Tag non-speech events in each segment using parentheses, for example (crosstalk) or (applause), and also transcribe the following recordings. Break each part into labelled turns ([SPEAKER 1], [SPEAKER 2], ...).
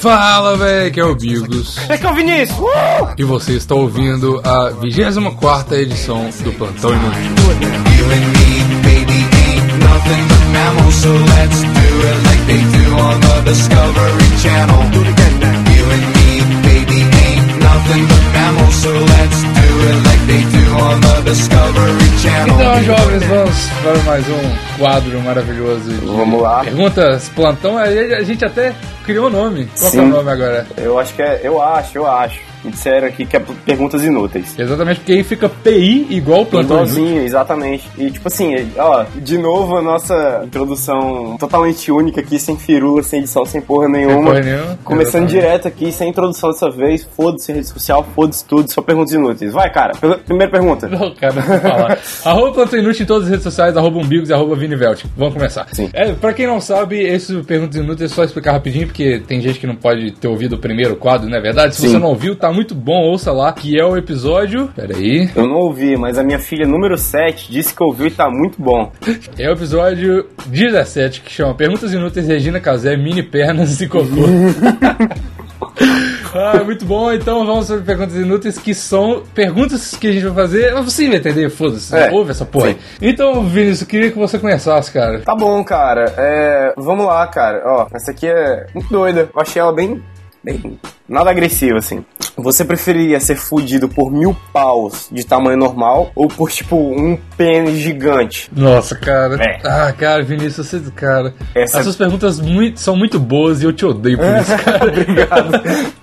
[SPEAKER 1] Fala, velho, que é o Bigos.
[SPEAKER 2] É que é o Vinícius. Uh!
[SPEAKER 1] E você está ouvindo a 24 edição do Plantão Inútil.
[SPEAKER 3] You
[SPEAKER 1] Então, jovens, vamos para mais um quadro maravilhoso. de
[SPEAKER 2] Vamos lá.
[SPEAKER 1] Perguntas Plantão. A gente até criou o nome. Qual que é o
[SPEAKER 2] Sim.
[SPEAKER 1] nome agora?
[SPEAKER 2] Eu acho que é. Eu acho, eu acho. Me disseram aqui que é perguntas inúteis.
[SPEAKER 1] Exatamente porque aí fica PI igual Plantão.
[SPEAKER 2] Igualzinho, exatamente. E tipo assim, ó, de novo a nossa introdução totalmente única aqui, sem firula, sem edição, sem porra nenhuma.
[SPEAKER 1] porra nenhuma,
[SPEAKER 2] Começando
[SPEAKER 1] exatamente.
[SPEAKER 2] direto aqui, sem introdução dessa vez. Foda-se rede social, foda-se tudo, só perguntas inúteis. Vai, cara. Primeira pergunta.
[SPEAKER 1] Não, cara, não falar. (laughs) arroba Plantão Inútil em todas as redes sociais, arroba umbigos e arroba Vinivelt. Vamos começar.
[SPEAKER 2] Sim.
[SPEAKER 1] É, pra quem não sabe, esse Perguntas Inúteis é só explicar rapidinho, porque tem gente que não pode ter ouvido o primeiro quadro, não é verdade? Se
[SPEAKER 2] Sim.
[SPEAKER 1] você não ouviu, tá muito bom, ouça lá, que é o episódio... Pera aí.
[SPEAKER 2] Eu não ouvi, mas a minha filha número 7 disse que ouviu e tá muito bom.
[SPEAKER 1] É o episódio 17, que chama Perguntas Inúteis, Regina Casé, Mini Pernas e Cocô. (laughs) Ah, muito bom. Então vamos sobre perguntas inúteis, que são perguntas que a gente vai fazer. Mas você vai entender, foda-se.
[SPEAKER 2] É,
[SPEAKER 1] Ouve essa porra.
[SPEAKER 2] sim.
[SPEAKER 1] Então, Vinícius, eu queria que você começasse, cara.
[SPEAKER 2] Tá bom, cara. É, vamos lá, cara. Ó, essa aqui é muito doida. Eu achei ela bem. bem. nada agressiva, assim. Você preferiria ser fudido por mil paus de tamanho normal ou por, tipo, um pênis gigante?
[SPEAKER 1] Nossa, cara.
[SPEAKER 2] É.
[SPEAKER 1] Ah, cara, Vinícius, você, cara.
[SPEAKER 2] Essa-
[SPEAKER 1] As suas perguntas muito, são muito boas e eu te odeio por isso, cara. (laughs)
[SPEAKER 2] Obrigado.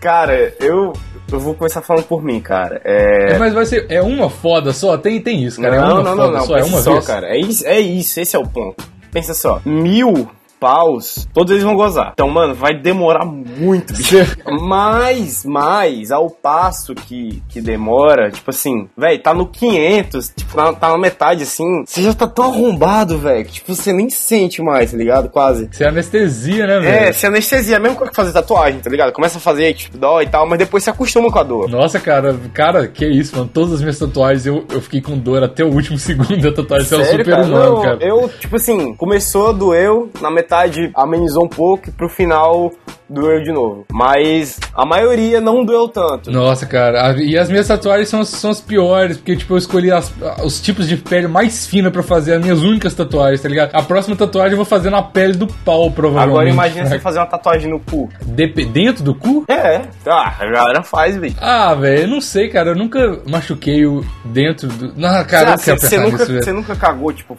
[SPEAKER 2] Cara, eu. Eu vou começar falando por mim, cara. É.
[SPEAKER 1] É, mas vai ser. É uma foda só? Tem, tem isso, cara. é
[SPEAKER 2] não,
[SPEAKER 1] uma
[SPEAKER 2] não,
[SPEAKER 1] foda
[SPEAKER 2] não, não.
[SPEAKER 1] só, é uma
[SPEAKER 2] só,
[SPEAKER 1] vez.
[SPEAKER 2] cara. É isso, é isso, esse é o ponto. Pensa só, mil paus, todos eles vão gozar. Então, mano, vai demorar muito, bicho. (laughs) Mas, mas, ao passo que, que demora, tipo assim, velho, tá no 500, tipo, tá, tá na metade, assim, você já tá tão arrombado, velho, que, tipo, você nem sente mais, tá ligado? Quase.
[SPEAKER 1] É anestesia, né,
[SPEAKER 2] É,
[SPEAKER 1] velho?
[SPEAKER 2] se anestesia, mesmo que fazer tatuagem, tá ligado? Começa a fazer, tipo, dói e tal, mas depois se acostuma com a dor.
[SPEAKER 1] Nossa, cara, cara, que isso, mano. Todas as minhas tatuagens eu, eu fiquei com dor até o último (laughs) segundo da tatuagem. Você é um
[SPEAKER 2] Sério,
[SPEAKER 1] super humano,
[SPEAKER 2] Não,
[SPEAKER 1] cara.
[SPEAKER 2] Eu, tipo assim, começou, doeu, na metade amenizou um pouco e pro final doeu de novo. Mas a maioria não doeu tanto.
[SPEAKER 1] Nossa, cara, e as minhas tatuagens são, as- são as piores, porque, tipo, eu escolhi as- os tipos de pele mais fina pra fazer as minhas únicas tatuagens, tá ligado? A próxima tatuagem eu vou fazer na pele do pau, provavelmente.
[SPEAKER 2] Agora imagina você fazer uma tatuagem no cu.
[SPEAKER 1] Dep- Dentro do cu?
[SPEAKER 2] É, tá, a galera faz, bicho.
[SPEAKER 1] Ah, velho, eu não sei, cara, eu nunca machuquei o dentro do... Não, cara, eu não
[SPEAKER 2] Você-
[SPEAKER 1] quero
[SPEAKER 2] você, nunca, você nunca cagou, tipo,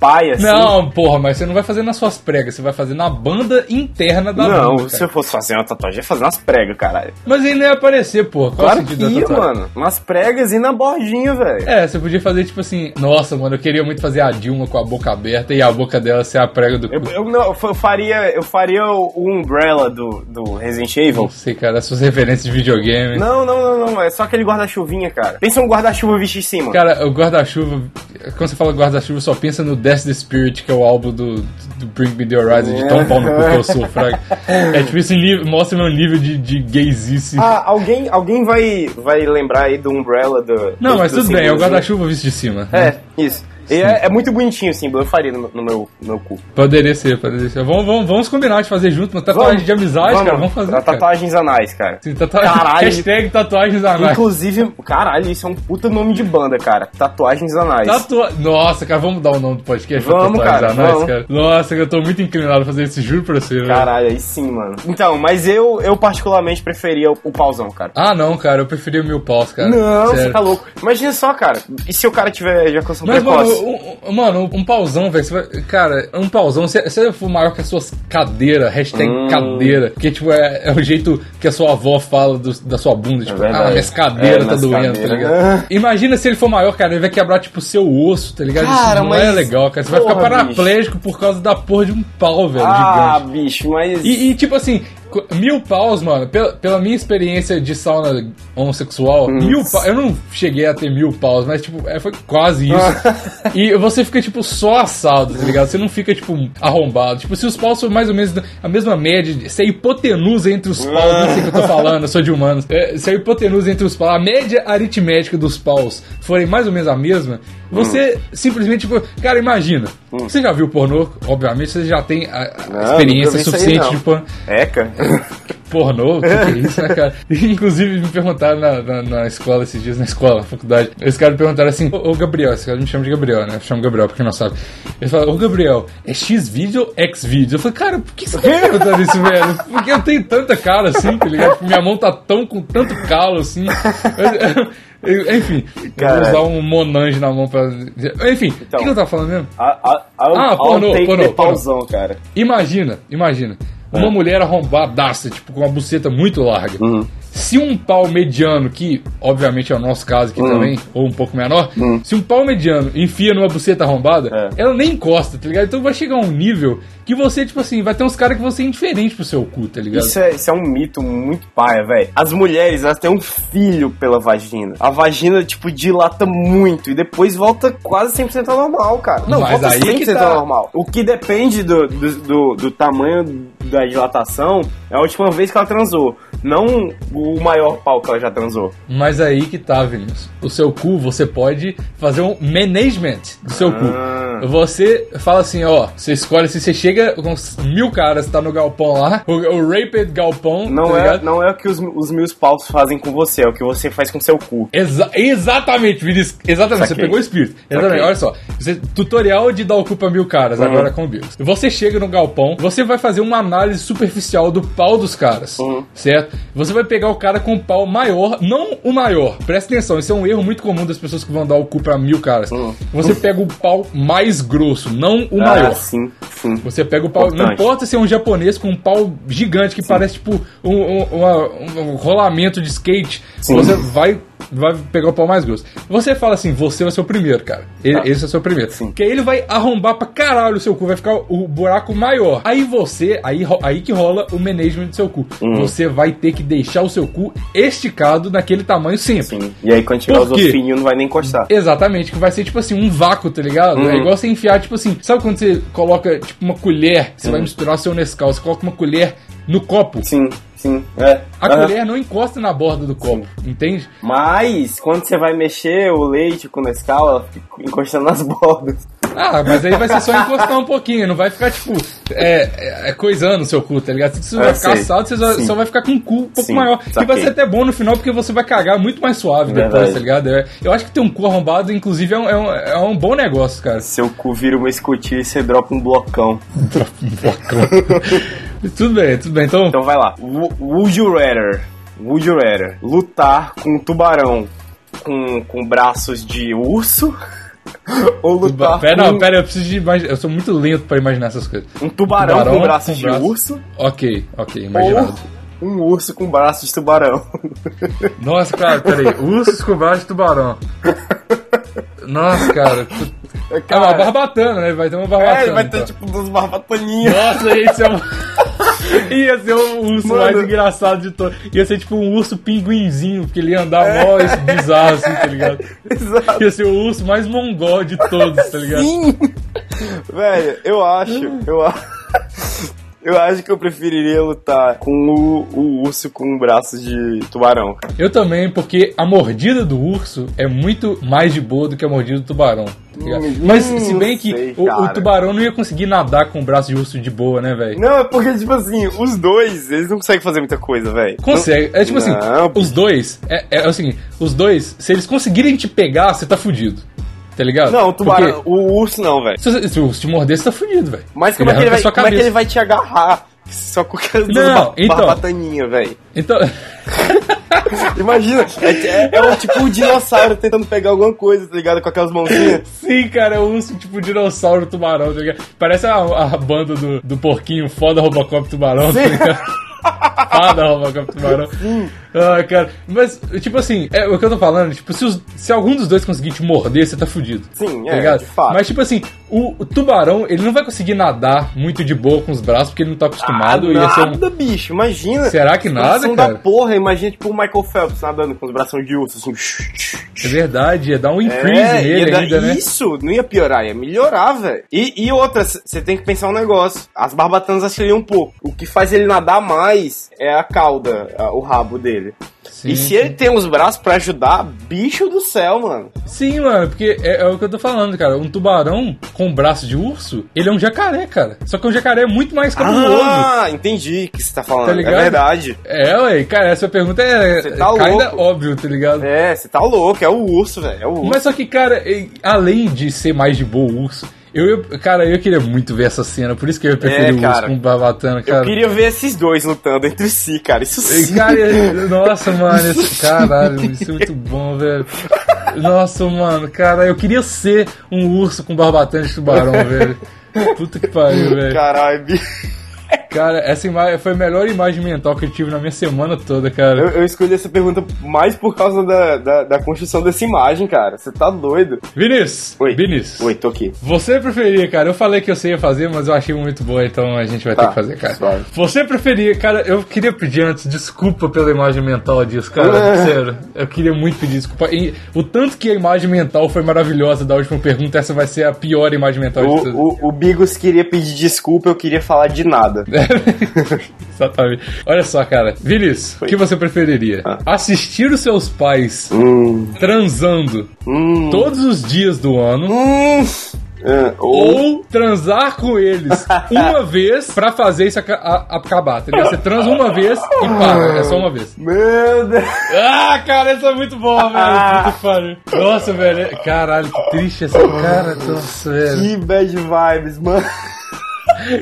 [SPEAKER 2] pai assim?
[SPEAKER 1] Não, porra, mas você não vai fazer nas suas pregas, você vai fazer na banda interna da
[SPEAKER 2] Não,
[SPEAKER 1] bunda,
[SPEAKER 2] se
[SPEAKER 1] cara.
[SPEAKER 2] eu fosse fazer uma tatuagem, eu ia fazer nas pregas, caralho.
[SPEAKER 1] Mas ele não ia aparecer, porra. Qual
[SPEAKER 2] Claro
[SPEAKER 1] o
[SPEAKER 2] que
[SPEAKER 1] sentido
[SPEAKER 2] ia, mano. Nas pregas e na bordinha, velho.
[SPEAKER 1] É, você podia fazer tipo assim, nossa, mano, eu queria muito fazer a Dilma com a boca aberta e a boca dela ser a prega do
[SPEAKER 2] Eu,
[SPEAKER 1] cu.
[SPEAKER 2] eu, não, eu faria, eu faria o, o Umbrella do, do Resident Evil.
[SPEAKER 1] Não sei, cara, as suas referências de videogame.
[SPEAKER 2] Não, não, não, não, é só aquele guarda-chuvinha, cara. Pensa um guarda-chuva visto em cima.
[SPEAKER 1] Cara, o guarda-chuva, quando você fala guarda-chuva, só pensa no Death the Spirit, que é o álbum do, do Bring Me The Horizon, de tão pau no cu que eu sou, fraga. (laughs) É tipo esse nível, mostra meu nível de, de gaysice.
[SPEAKER 2] Ah, alguém, alguém vai, vai lembrar aí do Umbrella do.
[SPEAKER 1] não,
[SPEAKER 2] do-
[SPEAKER 1] mas
[SPEAKER 2] do
[SPEAKER 1] tudo bem, é o guarda-chuva visto de cima. né?
[SPEAKER 2] É, isso. E é, é muito bonitinho o símbolo, eu faria no, no meu, no meu cu.
[SPEAKER 1] Poderia ser, poderia ser. Vamos, vamos, vamos combinar de fazer junto uma tatuagem de amizade, cara. Vamos fazer. cara.
[SPEAKER 2] Tatuagens anais, cara.
[SPEAKER 1] Sim, tatuagem,
[SPEAKER 2] Caralho.
[SPEAKER 1] Hashtag tatuagens anais.
[SPEAKER 2] Inclusive, caralho, isso é um puta nome de banda, cara. Tatuagens anais.
[SPEAKER 1] Tatua... Nossa, cara, vamos dar o nome do podcast pra
[SPEAKER 2] Vamos,
[SPEAKER 1] tatuagens
[SPEAKER 2] cara,
[SPEAKER 1] anais,
[SPEAKER 2] vamos.
[SPEAKER 1] cara. Nossa, eu tô muito inclinado a fazer isso, juro pra você, velho.
[SPEAKER 2] Caralho, aí sim, mano. Então, mas eu, eu particularmente preferia o, o pauzão, cara.
[SPEAKER 1] Ah, não, cara, eu preferia o mil paus, cara.
[SPEAKER 2] Não,
[SPEAKER 1] Sério.
[SPEAKER 2] você tá louco. Imagina só, cara. E se o cara tiver ejaculação
[SPEAKER 1] Mas, mano,
[SPEAKER 2] precoce?
[SPEAKER 1] um, um- mano, um pauzão, velho. Cara, um pauzão, se, se ele for maior que as suas cadeiras, hashtag
[SPEAKER 2] Hum.
[SPEAKER 1] cadeira, porque, tipo, é, é o jeito que a sua avó fala do- da sua bunda, tipo,
[SPEAKER 2] verdade.
[SPEAKER 1] ah, minhas cadeiras
[SPEAKER 2] É,
[SPEAKER 1] tá doendo, tá
[SPEAKER 2] cadeiras.
[SPEAKER 1] ligado? Imagina se ele for maior, cara, ele vai quebrar, tipo, o seu osso, tá ligado?
[SPEAKER 2] Cara,
[SPEAKER 1] Isso não é legal, cara. Você vai ficar
[SPEAKER 2] Porra,
[SPEAKER 1] paraplégico por causa da porra de um pau, velho,
[SPEAKER 2] Ah,
[SPEAKER 1] gigante.
[SPEAKER 2] bicho, mas.
[SPEAKER 1] E, e, tipo assim, mil paus, mano, pela, pela minha experiência de sauna homossexual,
[SPEAKER 2] Hum.
[SPEAKER 1] mil paus. Eu não cheguei a ter mil paus, mas, tipo, é, foi quase isso. (laughs) e você fica, tipo, só assado, tá ligado? Você não fica, tipo, arrombado. Tipo, se os paus são mais ou menos a mesma média, se a hipotenusa entre os paus, não sei o que eu tô falando, eu sou de humanos. É, se a hipotenusa entre os paus, a média aritmética dos paus forem mais ou menos a mesma, você simplesmente, tipo, cara, imagina. Você já viu pornô? Obviamente você já tem a, a
[SPEAKER 2] Não,
[SPEAKER 1] experiência
[SPEAKER 2] aí,
[SPEAKER 1] suficiente
[SPEAKER 2] não.
[SPEAKER 1] de pornô.
[SPEAKER 2] Eca. (laughs)
[SPEAKER 1] Pornô? O que, que é isso, né, cara? (laughs) Inclusive, me perguntaram na, na, na escola esses dias, na escola, na faculdade. Esse cara me perguntaram assim: Ô, Gabriel, esse cara me chama de Gabriel, né? Eu chamo Gabriel porque não sabe. Ele fala: Ô Gabriel, é X-Vídeo ou X-Vídeo? Eu falei: Cara, por que você tá perguntando isso, velho? Porque eu tenho tanta cara assim, tá ligado? Tipo, Minha mão tá tão com tanto calo assim. Eu- Enfim, eu vou usar um Monange na mão pra. Enfim, o
[SPEAKER 2] Então.
[SPEAKER 1] que eu tava falando mesmo?
[SPEAKER 2] A, a, a,
[SPEAKER 1] Ah, pornô, pornô, pornô.
[SPEAKER 2] pauzão, cara.
[SPEAKER 1] Imagina, imagina. Uma
[SPEAKER 2] É.
[SPEAKER 1] mulher arrombadaça, tipo, com uma buceta muito larga.
[SPEAKER 2] Uhum.
[SPEAKER 1] Se um pau mediano, que obviamente é o nosso caso
[SPEAKER 2] Uhum.
[SPEAKER 1] aqui também, ou um pouco menor, se um pau mediano enfia numa buceta arrombada,
[SPEAKER 2] É.
[SPEAKER 1] ela nem encosta, tá ligado? Então vai chegar um nível que você, tipo assim, vai ter uns caras que vão ser indiferentes pro seu cu, tá ligado?
[SPEAKER 2] Isso é, isso é um mito muito paia, velho. As mulheres, elas têm um filho pela vagina. A vagina, tipo, dilata muito e depois volta quase 100% ao normal, cara. Não,
[SPEAKER 1] Mas
[SPEAKER 2] volta
[SPEAKER 1] aí
[SPEAKER 2] 100%
[SPEAKER 1] que tá.
[SPEAKER 2] ao normal. O que depende do, do, do, do tamanho da dilatação é a última vez que ela transou. Não o maior pau que ela já transou.
[SPEAKER 1] Mas aí que tá, Vinícius. O seu cu, você pode fazer um management do seu
[SPEAKER 2] Ah.
[SPEAKER 1] cu. Você fala assim, ó, você escolhe se você chega com mil caras, tá no galpão lá, o, o Rapid Galpão,
[SPEAKER 2] Não
[SPEAKER 1] tá
[SPEAKER 2] é,
[SPEAKER 1] ligado?
[SPEAKER 2] não é o que os, os meus paus fazem com você, é o que você faz com seu cu.
[SPEAKER 1] Exa- exatamente, Vinícius. Exatamente,
[SPEAKER 2] Saquei.
[SPEAKER 1] você pegou o espírito. Exatamente,
[SPEAKER 2] Saquei.
[SPEAKER 1] olha só. Você- tutorial de dar o cu pra mil caras,
[SPEAKER 2] Uhum.
[SPEAKER 1] agora com o Bills. Você chega no galpão, você vai fazer uma análise superficial do pau dos caras,
[SPEAKER 2] Uhum.
[SPEAKER 1] certo? Você vai pegar o cara com o pau maior, não o maior. Presta atenção, isso é um erro muito comum das pessoas que vão dar o cu pra mil caras.
[SPEAKER 2] Uhum.
[SPEAKER 1] Você pega o pau mais grosso, não o
[SPEAKER 2] Ah,
[SPEAKER 1] maior.
[SPEAKER 2] sim, sim.
[SPEAKER 1] Você pega o pau. Não
[SPEAKER 2] Importante.
[SPEAKER 1] importa se é um japonês com um pau gigante que parece tipo um, um- uma- um rolamento de skate.
[SPEAKER 2] Sim.
[SPEAKER 1] Você vai, vai pegar o pau mais grosso. Você fala assim: você vai ser o primeiro, cara. Ele-
[SPEAKER 2] Tá.
[SPEAKER 1] Esse é o seu primeiro.
[SPEAKER 2] Sim.
[SPEAKER 1] Porque aí ele vai arrombar pra caralho o seu cu, vai ficar o buraco maior. Aí você, aí, aí que rola o management do seu cu.
[SPEAKER 2] Uhum.
[SPEAKER 1] Você vai ter que deixar o seu cu esticado naquele tamanho sempre.
[SPEAKER 2] Sim. E aí quando tiver os fininhos não vai nem encostar.
[SPEAKER 1] Exatamente, que vai ser tipo assim, um vácuo, tá ligado?
[SPEAKER 2] Uhum.
[SPEAKER 1] É igual você enfiar, tipo assim, sabe quando você coloca tipo uma colher, você
[SPEAKER 2] Uhum.
[SPEAKER 1] vai misturar seu Nescau, você coloca uma colher no copo.
[SPEAKER 2] Sim, sim. É.
[SPEAKER 1] A
[SPEAKER 2] Aham.
[SPEAKER 1] colher não encosta na borda do copo, entende?
[SPEAKER 2] Mas, quando você vai mexer o leite com Nescau, ela fica encostando nas (laughs) bordas.
[SPEAKER 1] Ah, mas aí vai ser só encostar um pouquinho, não vai ficar, tipo, é, é, é coisando o seu cu, tá ligado? Se você
[SPEAKER 2] Eu
[SPEAKER 1] vai ficar assado, você só,
[SPEAKER 2] Sim.
[SPEAKER 1] só vai ficar com um cu um pouco
[SPEAKER 2] Sim,
[SPEAKER 1] maior. E vai
[SPEAKER 2] saquei.
[SPEAKER 1] ser até bom no final, porque você vai cagar muito mais suave depois,
[SPEAKER 2] Verdade.
[SPEAKER 1] tá ligado? É, eu acho que ter um cu arrombado, inclusive, é um, é um, é um bom negócio, cara.
[SPEAKER 2] Seu cu vira uma escotilha e você dropa um blocão. (laughs)
[SPEAKER 1] tudo bem, tudo bem. Então,
[SPEAKER 2] Então vai lá. Wo- Would you rather? Would you rather lutar com um tubarão com, com braços de urso? (laughs) Ou lutar
[SPEAKER 1] Pera,
[SPEAKER 2] com
[SPEAKER 1] não, pera, eu preciso de imaginar. Eu sou muito lento pra imaginar essas coisas.
[SPEAKER 2] um tubarão,
[SPEAKER 1] Tubarão
[SPEAKER 2] com braços
[SPEAKER 1] com
[SPEAKER 2] de
[SPEAKER 1] braço.
[SPEAKER 2] urso?
[SPEAKER 1] Ok, ok, imaginado.
[SPEAKER 2] Ou um urso com braços de tubarão? (laughs)
[SPEAKER 1] Nossa, cara, peraí. Ursos com braço de tubarão. Nossa, cara. É uma barbatana, né? Vai ter uma barbatana.
[SPEAKER 2] É, vai ter
[SPEAKER 1] então.
[SPEAKER 2] tipo duas barbataninhas.
[SPEAKER 1] Nossa, ia ser um... (laughs) (laughs) Ia ser o urso
[SPEAKER 2] Mano.
[SPEAKER 1] mais engraçado de todos. Ia ser tipo um urso pinguinzinho, porque ele ia andar mó esse bizarro assim, tá ligado? (laughs)
[SPEAKER 2] Exato.
[SPEAKER 1] Ia ser o urso mais mongol de todos, tá ligado?
[SPEAKER 2] Sim! Velho, eu acho, eu acho. (laughs) Eu acho que eu preferiria lutar com o, o urso com braços de tubarão.
[SPEAKER 1] Eu também, porque a mordida do urso é muito mais de boa do que a mordida do tubarão. tá?
[SPEAKER 2] Hum,
[SPEAKER 1] Mas se bem
[SPEAKER 2] não
[SPEAKER 1] que
[SPEAKER 2] sei,
[SPEAKER 1] o, o tubarão não ia conseguir nadar com o braço de urso de boa, né, velho?
[SPEAKER 2] Não, é porque, tipo assim, os dois, eles não conseguem fazer muita coisa, velho.
[SPEAKER 1] Consegue. É tipo assim,
[SPEAKER 2] Não,
[SPEAKER 1] os dois, é, é o seguinte, os dois, se eles conseguirem te pegar, você tá fudido. Tá ligado?
[SPEAKER 2] Não, o tubarão,
[SPEAKER 1] Porque
[SPEAKER 2] o urso não, velho.
[SPEAKER 1] se, se o urso te morder, você tá fudido, velho.
[SPEAKER 2] Mas como é, que vai, como é que ele vai te agarrar? Só com aquelas
[SPEAKER 1] Não, então.
[SPEAKER 2] barbataninhas, velho.
[SPEAKER 1] Então, (laughs)
[SPEAKER 2] Imagina, é, é, é um, tipo um dinossauro tentando pegar alguma coisa, tá ligado? Com aquelas mãozinhas.
[SPEAKER 1] sim, cara, é um urso tipo dinossauro tubarão, tá ligado? Parece a, a banda do, do porquinho foda Robocop tubarão, tá
[SPEAKER 2] Sim.
[SPEAKER 1] ligado? (laughs) Fada Robocop tubarão. Ah, cara, mas, tipo assim, é o que eu tô falando, tipo, se, os- se algum dos dois conseguir te morder, você tá fudido.
[SPEAKER 2] Sim,
[SPEAKER 1] tá
[SPEAKER 2] é,
[SPEAKER 1] ligado?
[SPEAKER 2] de fato.
[SPEAKER 1] Mas, tipo assim, o, o tubarão, ele não vai conseguir nadar muito de boa com os braços, porque ele não tá acostumado.
[SPEAKER 2] ah,
[SPEAKER 1] ser um-
[SPEAKER 2] nada, bicho, imagina.
[SPEAKER 1] Será que nada, cara?
[SPEAKER 2] da porra, imagina tipo o Michael Phelps nadando com os braços de urso, assim.
[SPEAKER 1] É verdade, ia dar um increase
[SPEAKER 2] É,
[SPEAKER 1] nele ainda, né?
[SPEAKER 2] Isso, não ia piorar, ia melhorar, velho. E, e outra, você tem que pensar um negócio. As barbatanas auxiliam um pouco. O que faz ele nadar mais é a cauda, o rabo dele. Dele.
[SPEAKER 1] Sim,
[SPEAKER 2] e se
[SPEAKER 1] sim.
[SPEAKER 2] ele tem os braços pra ajudar, bicho do céu, mano.
[SPEAKER 1] Sim, mano, porque é, é o que eu tô falando, cara. Um tubarão com braço de urso, ele é um jacaré, cara. Só que um jacaré é muito mais cabuloso.
[SPEAKER 2] Ah, entendi o que você tá falando.
[SPEAKER 1] Tá
[SPEAKER 2] é
[SPEAKER 1] ligado?
[SPEAKER 2] verdade.
[SPEAKER 1] É, ué, cara, essa pergunta é
[SPEAKER 2] Você tá
[SPEAKER 1] ainda
[SPEAKER 2] louco.
[SPEAKER 1] óbvio, tá ligado?
[SPEAKER 2] É, você tá louco, é o urso, velho. É o urso.
[SPEAKER 1] Mas só que, cara, além de ser mais de boa o urso, eu, eu- cara, eu queria muito ver essa cena, por isso que eu preferi
[SPEAKER 2] É,
[SPEAKER 1] o urso com o Barbatana,
[SPEAKER 2] Eu
[SPEAKER 1] cara.
[SPEAKER 2] queria ver esses dois lutando entre si, cara. Isso sim.
[SPEAKER 1] Cara, (laughs) nossa, mano, esse, caralho, isso é muito bom, velho. Nossa, mano, cara, eu queria ser um urso com barbatana de tubarão, velho. Puta que pariu, velho.
[SPEAKER 2] Caralho, bicho.
[SPEAKER 1] Cara, essa imagem foi a melhor imagem mental que eu tive na minha semana toda, cara.
[SPEAKER 2] Eu, eu escolhi essa pergunta mais por causa da, da, da construção dessa imagem, cara. Você tá doido.
[SPEAKER 1] Vinícius,
[SPEAKER 2] Oi.
[SPEAKER 1] Vinícius,
[SPEAKER 2] Oi, tô aqui.
[SPEAKER 1] você preferia, cara, eu falei que eu sei fazer, mas eu achei muito boa, então a gente vai ter
[SPEAKER 2] Tá,
[SPEAKER 1] que fazer, cara.
[SPEAKER 2] suave.
[SPEAKER 1] Você preferia, cara, eu queria pedir antes desculpa pela imagem mental disso, cara,
[SPEAKER 2] É. (laughs)
[SPEAKER 1] sério. Eu queria muito pedir desculpa. E o tanto que a imagem mental foi maravilhosa da última pergunta, essa vai ser a pior imagem mental de todas.
[SPEAKER 2] O, o, o Bigos queria pedir desculpa, eu queria falar de nada. (laughs) (laughs)
[SPEAKER 1] Exatamente. Olha só, cara. Vinícius, o que você preferiria?
[SPEAKER 2] Ah.
[SPEAKER 1] Assistir os seus pais
[SPEAKER 2] Hum.
[SPEAKER 1] transando
[SPEAKER 2] Hum.
[SPEAKER 1] todos os dias do ano
[SPEAKER 2] Hum. Ah, ou.
[SPEAKER 1] ou transar com eles (laughs) uma vez pra fazer isso acabar, ligado? Você transa uma vez e para, é só uma vez.
[SPEAKER 2] Meu Deus.
[SPEAKER 1] Ah, cara, isso é muito bom, velho. Que pariu. Nossa, velho. Caralho, que triste essa cara. Nossa, velho.
[SPEAKER 2] Que bad vibes, mano.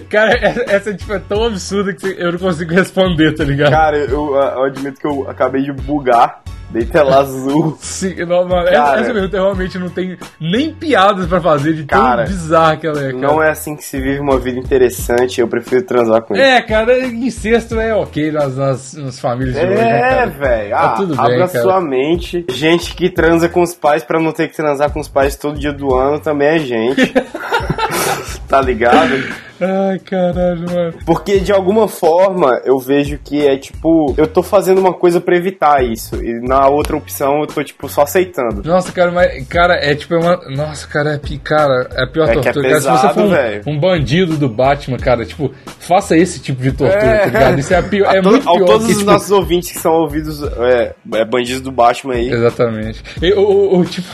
[SPEAKER 1] Cara, essa, essa, tipo, é tão absurda que eu não consigo responder, tá ligado?
[SPEAKER 2] Cara, eu, eu admito que eu acabei de bugar. Dei tela azul.
[SPEAKER 1] Sim, não, mano, essa-
[SPEAKER 2] Cara.
[SPEAKER 1] essa pergunta realmente não tem nem piadas pra fazer de tão
[SPEAKER 2] Cara,
[SPEAKER 1] bizarra que ela é, cara.
[SPEAKER 2] Não é assim que se vive uma vida interessante. Eu prefiro transar com ele.
[SPEAKER 1] É, cara, incesto é ok nas, nas, nas famílias de hoje, né,
[SPEAKER 2] É, velho.
[SPEAKER 1] Tá
[SPEAKER 2] Ah,
[SPEAKER 1] tudo bem,
[SPEAKER 2] abra
[SPEAKER 1] cara.
[SPEAKER 2] sua mente. Gente que transa com os pais pra não ter que transar com os pais todo dia do ano também é gente. (laughs) tá ligado?
[SPEAKER 1] Ai, caralho, mano.
[SPEAKER 2] Porque de alguma forma eu vejo que é tipo, eu tô fazendo uma coisa pra evitar isso. E na outra opção eu tô tipo só aceitando.
[SPEAKER 1] Nossa, cara, mas, cara, é tipo é uma. Nossa, cara, é, cara, é a pior
[SPEAKER 2] É que é
[SPEAKER 1] tortura. cara, se você
[SPEAKER 2] pesado,
[SPEAKER 1] for um, um bandido do Batman, cara, tipo, faça esse tipo de tortura,
[SPEAKER 2] É.
[SPEAKER 1] tá ligado? Isso é, a pior, é
[SPEAKER 2] A to-
[SPEAKER 1] muito
[SPEAKER 2] ao
[SPEAKER 1] pior.
[SPEAKER 2] todos
[SPEAKER 1] que,
[SPEAKER 2] os
[SPEAKER 1] tipo,
[SPEAKER 2] nossos ouvintes que são ouvidos é, é, bandidos do Batman aí.
[SPEAKER 1] Exatamente. E, o, o- o, tipo,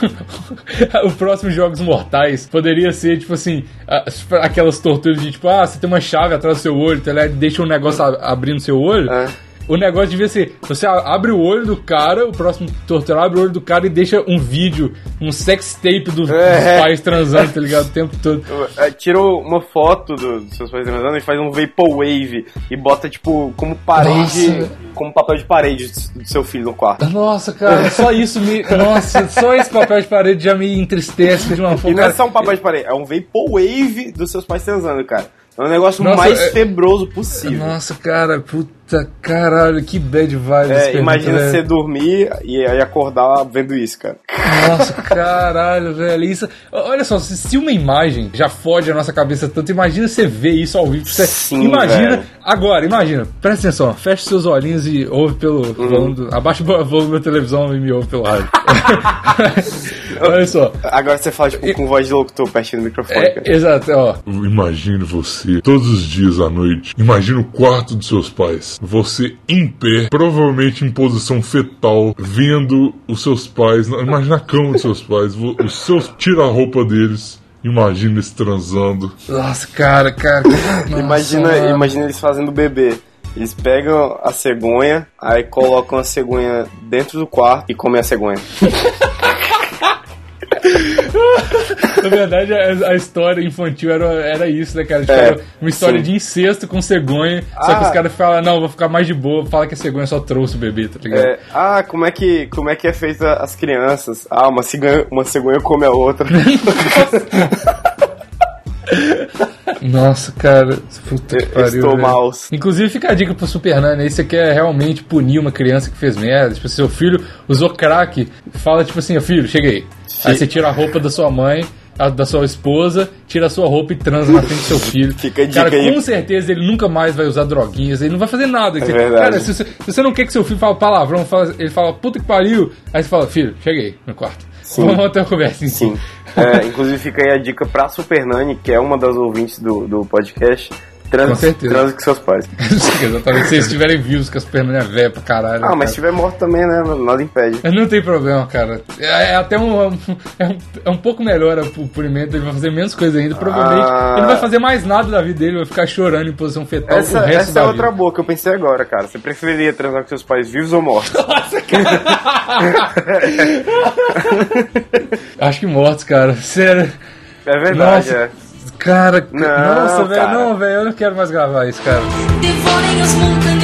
[SPEAKER 1] (laughs) o próximo Jogos Mortais poderia ser, tipo assim, a- aquelas torturas de tipo, ah, você tem uma chave atrás do seu olho, ligado? deixa um negócio abrindo seu olho.
[SPEAKER 2] É.
[SPEAKER 1] O negócio devia ser: você abre o olho do cara, o próximo torturador abre o olho do cara e deixa um vídeo, um sex tape do-
[SPEAKER 2] É.
[SPEAKER 1] dos pais transando, tá ligado? O tempo todo. (laughs)
[SPEAKER 2] É, Tira uma foto do- dos seus pais transando e faz um vaporwave e bota, tipo, como parede,
[SPEAKER 1] Nossa.
[SPEAKER 2] como papel de parede do seu filho no quarto.
[SPEAKER 1] Nossa, cara, só isso me. Nossa, só esse papel de parede já me entristece de uma
[SPEAKER 2] E
[SPEAKER 1] forma.
[SPEAKER 2] não é só um papel de parede, é um vaporwave dos seus pais transando, cara. É o negócio
[SPEAKER 1] Nossa,
[SPEAKER 2] mais
[SPEAKER 1] é-
[SPEAKER 2] febroso possível.
[SPEAKER 1] Nossa, cara, puta caralho, que bad vibes.
[SPEAKER 2] É, imagina
[SPEAKER 1] velho.
[SPEAKER 2] você dormir e aí acordar vendo isso, cara.
[SPEAKER 1] Nossa, (laughs) caralho, velho. Isso, olha só, se se uma imagem já fode a nossa cabeça tanto, imagina você ver isso ao vivo. Você
[SPEAKER 2] Sim,
[SPEAKER 1] imagina.
[SPEAKER 2] velho.
[SPEAKER 1] Agora, imagina, presta atenção, feche seus olhinhos e ouve pelo.
[SPEAKER 2] Uhum.
[SPEAKER 1] volume do- abaixa o volume da televisão e me ouve pelo rádio. (laughs) olha só.
[SPEAKER 2] Agora você fala, tipo, com voz de locutor pertinho do microfone,
[SPEAKER 1] É, exato, ó.
[SPEAKER 4] Imagine você todos os dias à noite. Imagine o quarto dos seus pais. Você em pé, provavelmente em posição fetal, vendo os seus pais. não, Imagina a cama dos seus pais. Os seus tira a roupa deles. Imagina eles transando.
[SPEAKER 1] Nossa, cara, cara. Nossa,
[SPEAKER 2] Imagina, imagina eles fazendo bebê. Eles pegam a cegonha, aí colocam a cegonha dentro do quarto e comem a cegonha. (laughs) (laughs)
[SPEAKER 1] Na verdade, a, a história infantil era, era isso, né, cara? Tipo,
[SPEAKER 2] É,
[SPEAKER 1] era uma história
[SPEAKER 2] sim.
[SPEAKER 1] de incesto com cegonha. Só que
[SPEAKER 2] Ah.
[SPEAKER 1] os caras falam, não, vou ficar mais de boa, fala que a cegonha só trouxe o bebê, tá ligado?
[SPEAKER 2] É, ah, como é que como é que é feita as crianças? Ah, uma cegonha, uma cegonha come a outra. (laughs)
[SPEAKER 1] Nossa, cara, puta que pariu.
[SPEAKER 2] Estou maus.
[SPEAKER 1] Inclusive, fica a dica pro Super Nani aí, você quer realmente punir uma criança que fez merda, tipo, seu filho usou crack, fala tipo assim, filho, cheguei. Aí você tira a roupa da sua mãe, a da sua esposa, tira a sua roupa e transa na frente do seu filho. (laughs)
[SPEAKER 2] Fica a dica
[SPEAKER 1] Cara,
[SPEAKER 2] aí.
[SPEAKER 1] com certeza ele nunca mais vai usar droguinhas, ele não vai fazer nada. Você-
[SPEAKER 2] verdade.
[SPEAKER 1] Cara, se você, se você não quer que seu filho fale palavrão, fala- ele fala, puta que pariu, aí você fala, filho, cheguei no quarto. Vamos até a conversa.
[SPEAKER 2] Sim. É, inclusive fica aí a dica pra Super Nani, que é uma das ouvintes do, do podcast. Transe,
[SPEAKER 1] Com certeza.
[SPEAKER 2] transe com seus pais. (laughs)
[SPEAKER 1] Exatamente, se eles estiverem vivos com as pernas velhas pra caralho.
[SPEAKER 2] Ah, mas
[SPEAKER 1] cara.
[SPEAKER 2] se tiver morto também, né? Nada impede.
[SPEAKER 1] Não tem problema, cara. É, é até um, é um. É um pouco melhor o polimento, ele vai fazer menos coisa ainda. Provavelmente
[SPEAKER 2] Ah.
[SPEAKER 1] ele não vai fazer mais nada da vida dele, vai ficar chorando em posição fetal
[SPEAKER 2] Essa,
[SPEAKER 1] o resto
[SPEAKER 2] essa
[SPEAKER 1] da
[SPEAKER 2] é
[SPEAKER 1] vida.
[SPEAKER 2] outra boa que eu pensei agora, cara. Você preferiria transar com seus pais vivos ou mortos? (laughs) (laughs)
[SPEAKER 1] Acho que mortos, cara. Sério.
[SPEAKER 2] É verdade,
[SPEAKER 1] Nossa.
[SPEAKER 2] é.
[SPEAKER 1] Cara,
[SPEAKER 2] Não,
[SPEAKER 1] nossa, velho, não, velho, eu não quero mais gravar isso, cara.
[SPEAKER 5] Devorem as montanhas